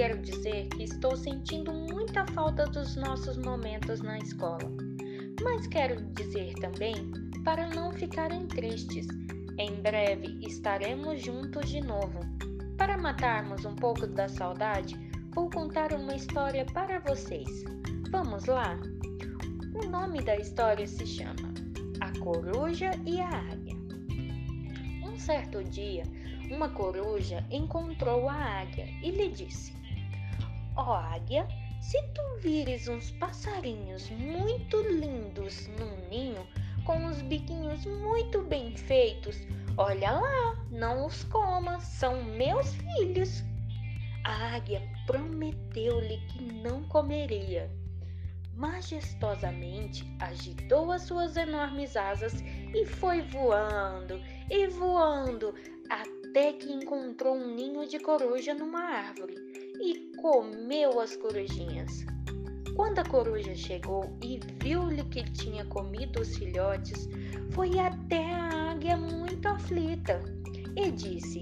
quero dizer que estou sentindo muita falta dos nossos momentos na escola. Mas quero dizer também para não ficarem tristes. Em breve estaremos juntos de novo. Para matarmos um pouco da saudade, vou contar uma história para vocês. Vamos lá? O nome da história se chama A Coruja e a Águia. Certo dia, uma coruja encontrou a águia e lhe disse: Ó oh, águia, se tu vires uns passarinhos muito lindos num ninho, com os biquinhos muito bem feitos, olha lá, não os comas, são meus filhos. A águia prometeu-lhe que não comeria. Majestosamente agitou as suas enormes asas e foi voando e voando até que encontrou um ninho de coruja numa árvore e comeu as corujinhas. Quando a coruja chegou e viu-lhe que tinha comido os filhotes, foi até a águia muito aflita e disse: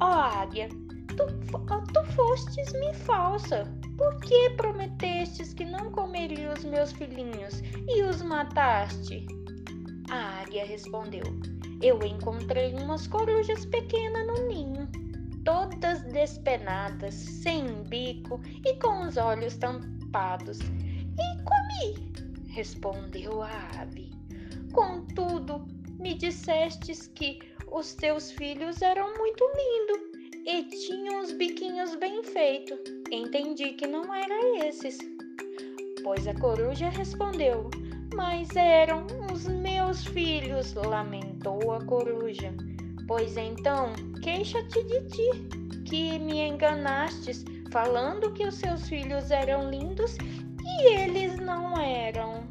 Ó oh, águia, tu, tu fostes-me falsa. Por que prometestes que não comeria os meus filhinhos e os mataste? A águia respondeu: eu encontrei umas corujas pequenas no ninho, todas despenadas, sem bico e com os olhos tampados. E comi, respondeu a ave. Contudo, me dissestes que os teus filhos eram muito lindos e tinham os biquinhos bem feitos. Entendi que não eram esses. Pois a coruja respondeu: Mas eram os meus filhos, lamentou a coruja. Pois então, queixa-te de ti, que me enganastes, falando que os seus filhos eram lindos e eles não eram.